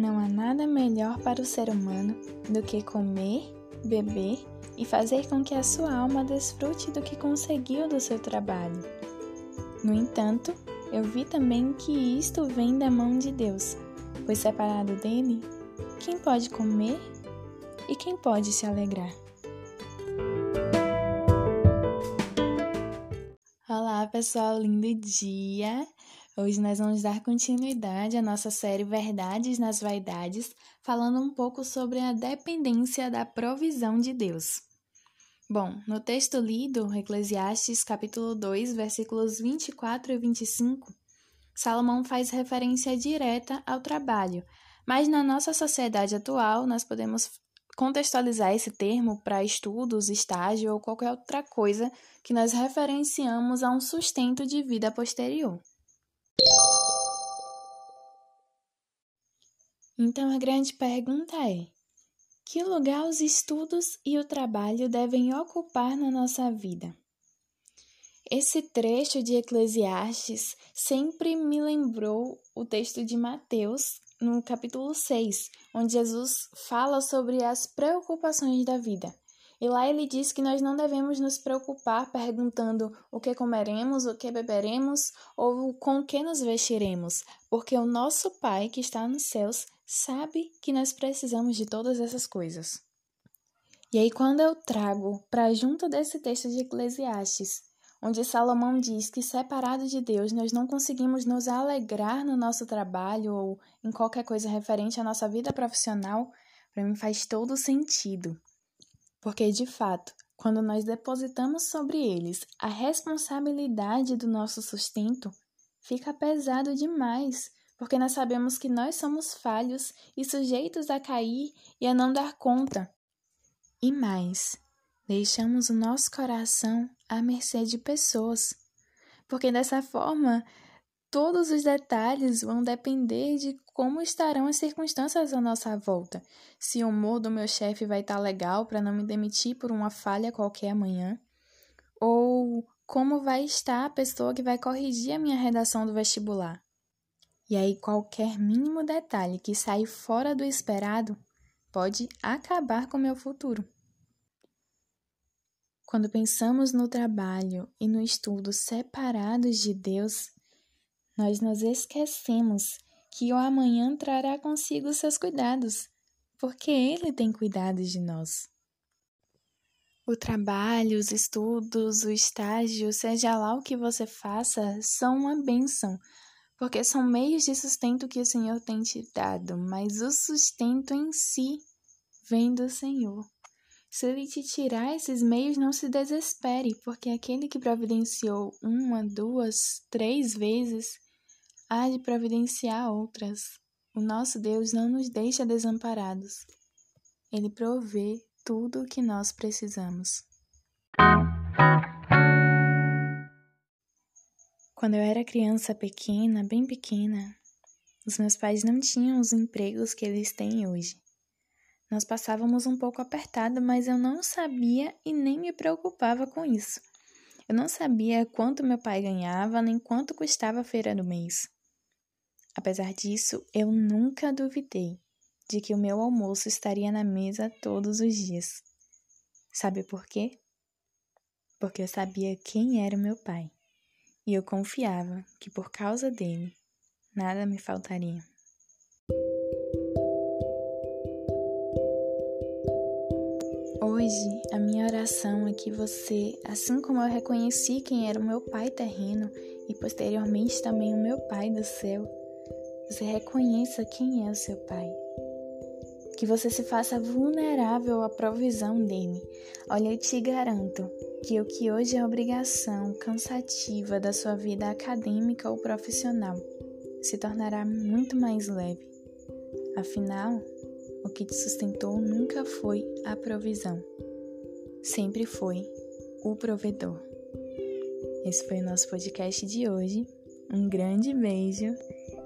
Não há nada melhor para o ser humano do que comer, beber e fazer com que a sua alma desfrute do que conseguiu do seu trabalho. No entanto, eu vi também que isto vem da mão de Deus, pois separado dele, quem pode comer e quem pode se alegrar? Olá, pessoal, lindo dia! Hoje nós vamos dar continuidade à nossa série Verdades nas Vaidades, falando um pouco sobre a dependência da provisão de Deus. Bom, no texto lido, Eclesiastes capítulo 2, versículos 24 e 25, Salomão faz referência direta ao trabalho, mas na nossa sociedade atual nós podemos contextualizar esse termo para estudos, estágio ou qualquer outra coisa que nós referenciamos a um sustento de vida posterior. Então a grande pergunta é: que lugar os estudos e o trabalho devem ocupar na nossa vida? Esse trecho de Eclesiastes sempre me lembrou o texto de Mateus, no capítulo 6, onde Jesus fala sobre as preocupações da vida. E lá ele diz que nós não devemos nos preocupar perguntando o que comeremos, o que beberemos ou com que nos vestiremos, porque o nosso Pai que está nos céus sabe que nós precisamos de todas essas coisas. E aí, quando eu trago para junto desse texto de Eclesiastes, onde Salomão diz que separado de Deus nós não conseguimos nos alegrar no nosso trabalho ou em qualquer coisa referente à nossa vida profissional, para mim faz todo sentido. Porque, de fato, quando nós depositamos sobre eles a responsabilidade do nosso sustento, fica pesado demais, porque nós sabemos que nós somos falhos e sujeitos a cair e a não dar conta. E mais, deixamos o nosso coração à mercê de pessoas, porque dessa forma todos os detalhes vão depender de como estarão as circunstâncias à nossa volta. Se o humor do meu chefe vai estar legal para não me demitir por uma falha qualquer amanhã, ou como vai estar a pessoa que vai corrigir a minha redação do vestibular. E aí qualquer mínimo detalhe que sair fora do esperado pode acabar com o meu futuro. Quando pensamos no trabalho e no estudo separados de Deus, nós nos esquecemos que o amanhã trará consigo seus cuidados, porque Ele tem cuidado de nós. O trabalho, os estudos, o estágio, seja lá o que você faça, são uma bênção, porque são meios de sustento que o Senhor tem te dado, mas o sustento em si vem do Senhor. Se ele te tirar esses meios, não se desespere, porque aquele que providenciou uma, duas, três vezes, há de providenciar outras. O nosso Deus não nos deixa desamparados. Ele provê tudo o que nós precisamos. Quando eu era criança pequena, bem pequena, os meus pais não tinham os empregos que eles têm hoje. Nós passávamos um pouco apertado, mas eu não sabia e nem me preocupava com isso. Eu não sabia quanto meu pai ganhava nem quanto custava a feira do mês. Apesar disso, eu nunca duvidei de que o meu almoço estaria na mesa todos os dias. Sabe por quê? Porque eu sabia quem era o meu pai e eu confiava que por causa dele nada me faltaria. Hoje, a minha oração é que você, assim como eu reconheci quem era o meu pai terreno e posteriormente também o meu pai do céu, você reconheça quem é o seu Pai. Que você se faça vulnerável à provisão dele. Olha, eu te garanto que o que hoje é obrigação cansativa da sua vida acadêmica ou profissional se tornará muito mais leve. Afinal, o que te sustentou nunca foi a provisão, sempre foi o provedor. Esse foi o nosso podcast de hoje. Um grande beijo